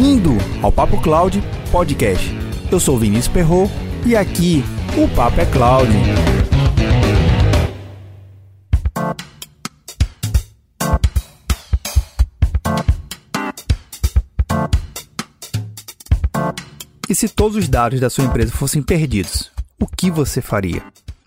Bem-vindo ao Papo Cloud Podcast. Eu sou Vinícius Perro e aqui o Papo é Cloud. E se todos os dados da sua empresa fossem perdidos, o que você faria?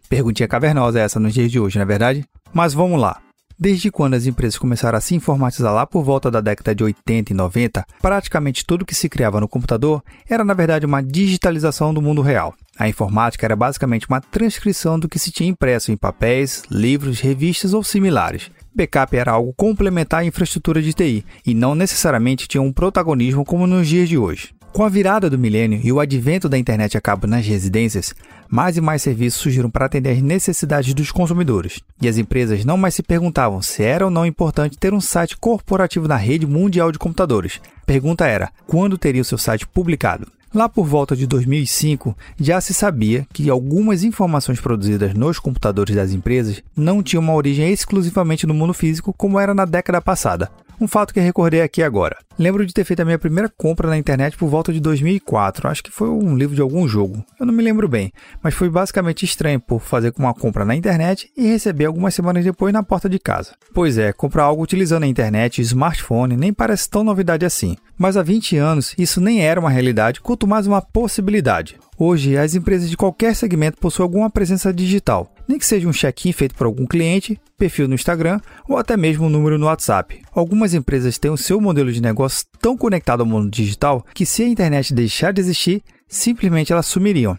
Perguntinha cavernosa essa nos dias de hoje, não é verdade? Mas vamos lá. Desde quando as empresas começaram a se informatizar lá por volta da década de 80 e 90, praticamente tudo que se criava no computador era na verdade uma digitalização do mundo real. A informática era basicamente uma transcrição do que se tinha impresso em papéis, livros, revistas ou similares. Backup era algo complementar à infraestrutura de TI e não necessariamente tinha um protagonismo como nos dias de hoje. Com a virada do milênio e o advento da internet a cabo nas residências, mais e mais serviços surgiram para atender às necessidades dos consumidores. E as empresas não mais se perguntavam se era ou não importante ter um site corporativo na rede mundial de computadores. A pergunta era: quando teria o seu site publicado? Lá por volta de 2005, já se sabia que algumas informações produzidas nos computadores das empresas não tinham uma origem exclusivamente no mundo físico, como era na década passada. Um fato que recordei aqui agora. Lembro de ter feito a minha primeira compra na internet por volta de 2004. Acho que foi um livro de algum jogo. Eu não me lembro bem, mas foi basicamente estranho por fazer uma compra na internet e receber algumas semanas depois na porta de casa. Pois é, comprar algo utilizando a internet e smartphone nem parece tão novidade assim. Mas há 20 anos isso nem era uma realidade, quanto mais uma possibilidade. Hoje, as empresas de qualquer segmento possuem alguma presença digital, nem que seja um check-in feito por algum cliente, perfil no Instagram ou até mesmo um número no WhatsApp. Algumas empresas têm o seu modelo de negócio tão conectado ao mundo digital que, se a internet deixar de existir, simplesmente elas sumiriam.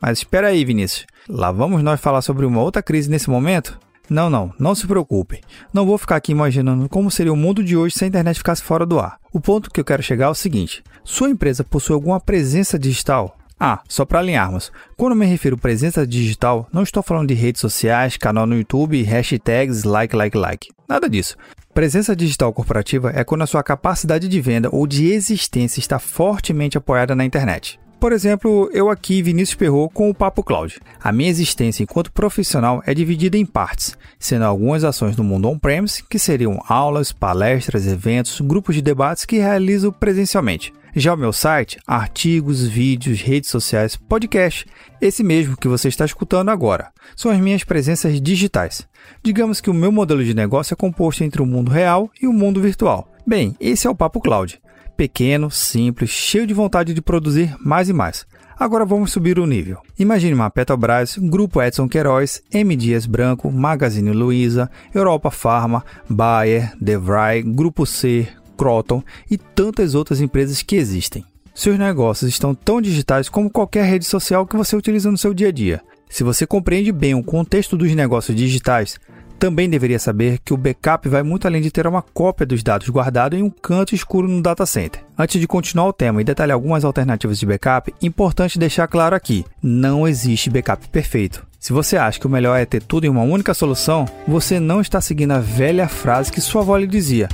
Mas espera aí, Vinícius. Lá vamos nós falar sobre uma outra crise nesse momento? Não, não, não se preocupe. Não vou ficar aqui imaginando como seria o mundo de hoje se a internet ficasse fora do ar. O ponto que eu quero chegar é o seguinte: sua empresa possui alguma presença digital? Ah, só para alinharmos, quando me refiro presença digital, não estou falando de redes sociais, canal no YouTube, hashtags, like, like, like. Nada disso. Presença digital corporativa é quando a sua capacidade de venda ou de existência está fortemente apoiada na internet. Por exemplo, eu aqui, Vinícius Perro, com o Papo Cloud. A minha existência enquanto profissional é dividida em partes, sendo algumas ações no mundo on-premise, que seriam aulas, palestras, eventos, grupos de debates que realizo presencialmente. Já o meu site, artigos, vídeos, redes sociais, podcast, esse mesmo que você está escutando agora, são as minhas presenças digitais. Digamos que o meu modelo de negócio é composto entre o mundo real e o mundo virtual. Bem, esse é o Papo Cloud pequeno, simples, cheio de vontade de produzir mais e mais. Agora vamos subir o nível. Imagine uma Petrobras, Grupo Edson Queiroz, M. Dias Branco, Magazine Luiza, Europa Pharma, Bayer, DeVry, Grupo C, Croton e tantas outras empresas que existem. Seus negócios estão tão digitais como qualquer rede social que você utiliza no seu dia a dia. Se você compreende bem o contexto dos negócios digitais, também deveria saber que o backup vai muito além de ter uma cópia dos dados guardado em um canto escuro no data center. Antes de continuar o tema e detalhar algumas alternativas de backup, importante deixar claro aqui: não existe backup perfeito. Se você acha que o melhor é ter tudo em uma única solução, você não está seguindo a velha frase que sua avó lhe dizia: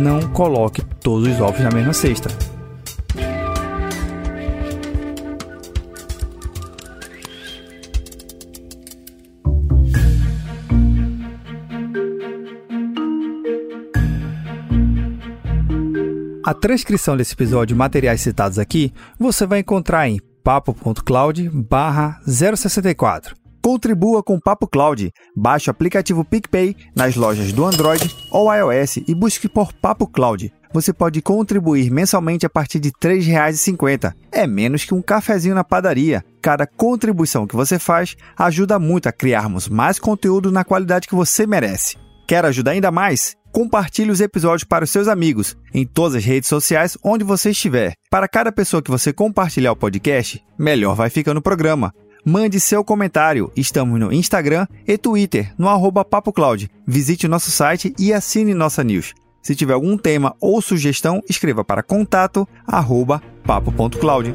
não coloque todos os ovos na mesma cesta. A transcrição desse episódio e materiais citados aqui você vai encontrar em papo.cloud 064. Contribua com o Papo Cloud. Baixe o aplicativo PicPay nas lojas do Android ou iOS e busque por Papo Cloud. Você pode contribuir mensalmente a partir de R$ 3,50. É menos que um cafezinho na padaria. Cada contribuição que você faz ajuda muito a criarmos mais conteúdo na qualidade que você merece. Quer ajudar ainda mais? Compartilhe os episódios para os seus amigos em todas as redes sociais onde você estiver. Para cada pessoa que você compartilhar o podcast, melhor vai ficando o programa. Mande seu comentário. Estamos no Instagram e Twitter, no arroba PapoCloud. Visite nosso site e assine nossa news. Se tiver algum tema ou sugestão, escreva para contato papo.cloud.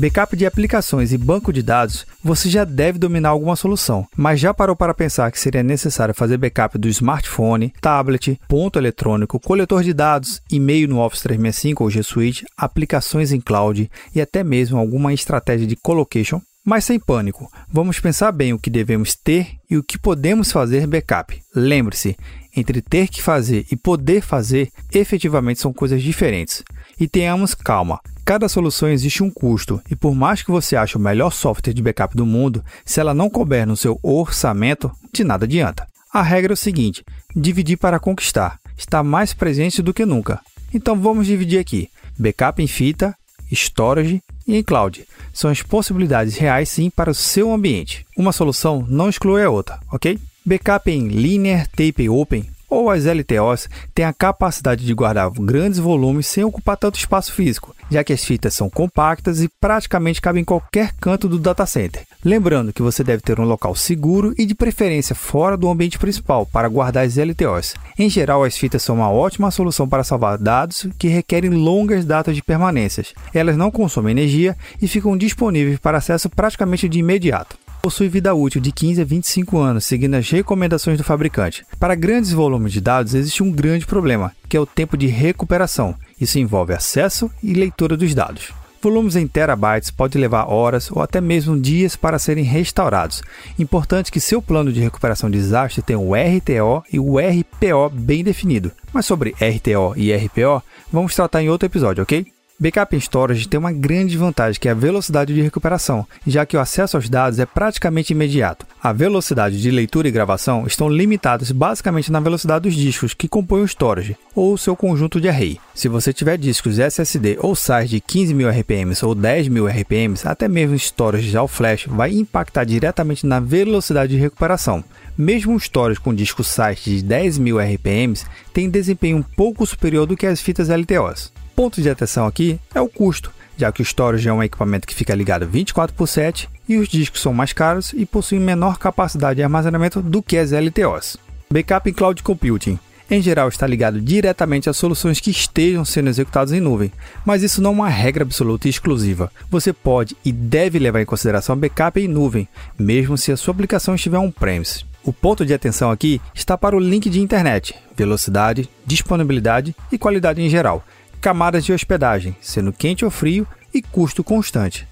Backup de aplicações e banco de dados, você já deve dominar alguma solução, mas já parou para pensar que seria necessário fazer backup do smartphone, tablet, ponto eletrônico, coletor de dados, e-mail no Office 365 ou G Suite, aplicações em cloud e até mesmo alguma estratégia de colocation? Mas sem pânico, vamos pensar bem o que devemos ter e o que podemos fazer backup. Lembre-se, entre ter que fazer e poder fazer, efetivamente são coisas diferentes. E tenhamos calma, cada solução existe um custo, e por mais que você ache o melhor software de backup do mundo, se ela não couber no seu orçamento, de nada adianta. A regra é o seguinte: dividir para conquistar. Está mais presente do que nunca. Então vamos dividir aqui: backup em fita, storage e em cloud. São as possibilidades reais sim para o seu ambiente. Uma solução não exclui a outra, ok? Backup em Linear Tape Open ou as LTOs têm a capacidade de guardar grandes volumes sem ocupar tanto espaço físico, já que as fitas são compactas e praticamente cabem em qualquer canto do data center. Lembrando que você deve ter um local seguro e de preferência fora do ambiente principal para guardar as LTOs. Em geral, as fitas são uma ótima solução para salvar dados que requerem longas datas de permanências. Elas não consomem energia e ficam disponíveis para acesso praticamente de imediato possui vida útil de 15 a 25 anos, seguindo as recomendações do fabricante. Para grandes volumes de dados, existe um grande problema, que é o tempo de recuperação. Isso envolve acesso e leitura dos dados. Volumes em terabytes podem levar horas ou até mesmo dias para serem restaurados. Importante que seu plano de recuperação de desastre tenha o RTO e o RPO bem definido. Mas sobre RTO e RPO, vamos tratar em outro episódio, ok? Backup em Storage tem uma grande vantagem, que é a velocidade de recuperação, já que o acesso aos dados é praticamente imediato. A velocidade de leitura e gravação estão limitadas basicamente na velocidade dos discos que compõem o storage, ou seu conjunto de array. Se você tiver discos SSD ou SAIS de 15.000 RPM ou 10.000 RPM, até mesmo storage ao flash vai impactar diretamente na velocidade de recuperação. Mesmo um storage com disco SAIS de 10.000 RPM tem desempenho um pouco superior do que as fitas LTOs ponto de atenção aqui é o custo, já que o storage é um equipamento que fica ligado 24 por 7 e os discos são mais caros e possuem menor capacidade de armazenamento do que as LTOs. Backup em Cloud Computing. Em geral, está ligado diretamente a soluções que estejam sendo executadas em nuvem, mas isso não é uma regra absoluta e exclusiva. Você pode e deve levar em consideração backup em nuvem, mesmo se a sua aplicação estiver on-premise. O ponto de atenção aqui está para o link de internet, velocidade, disponibilidade e qualidade em geral camadas de hospedagem, sendo quente ou frio, e custo constante.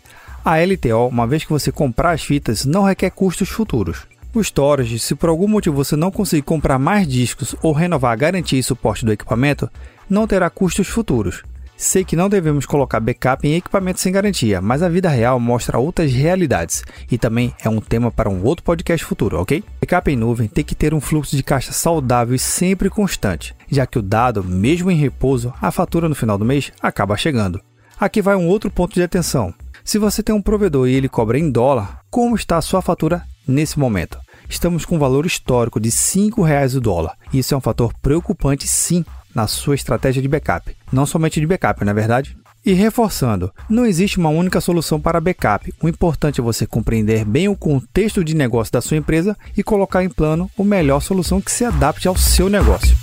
A LTO, uma vez que você comprar as fitas, não requer custos futuros. O storage, se por algum motivo você não conseguir comprar mais discos ou renovar a garantia e suporte do equipamento, não terá custos futuros. Sei que não devemos colocar backup em equipamentos sem garantia, mas a vida real mostra outras realidades e também é um tema para um outro podcast futuro, ok? Backup em nuvem tem que ter um fluxo de caixa saudável e sempre constante, já que o dado, mesmo em repouso, a fatura no final do mês acaba chegando. Aqui vai um outro ponto de atenção. Se você tem um provedor e ele cobra em dólar, como está a sua fatura nesse momento? Estamos com um valor histórico de R$ 5,00 o dólar. Isso é um fator preocupante sim na sua estratégia de backup. Não somente de backup, não é verdade? E reforçando, não existe uma única solução para backup. O importante é você compreender bem o contexto de negócio da sua empresa e colocar em plano a melhor solução que se adapte ao seu negócio.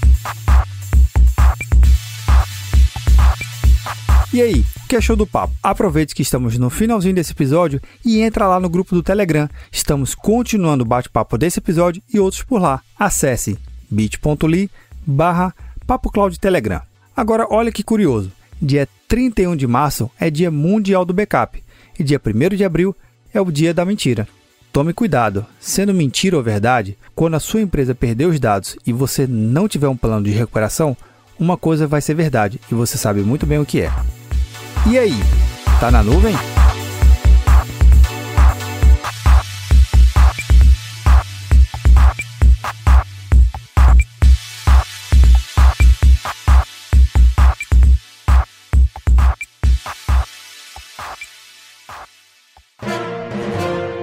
E aí, o que achou do papo? Aproveite que estamos no finalzinho desse episódio e entra lá no grupo do Telegram. Estamos continuando o bate-papo desse episódio e outros por lá. Acesse bit.ly barra Papo Cloud Telegram. Agora, olha que curioso. Dia 31 de março é dia mundial do backup e dia 1 de abril é o dia da mentira. Tome cuidado, sendo mentira ou verdade, quando a sua empresa perder os dados e você não tiver um plano de recuperação, uma coisa vai ser verdade e você sabe muito bem o que é. E aí, tá na nuvem?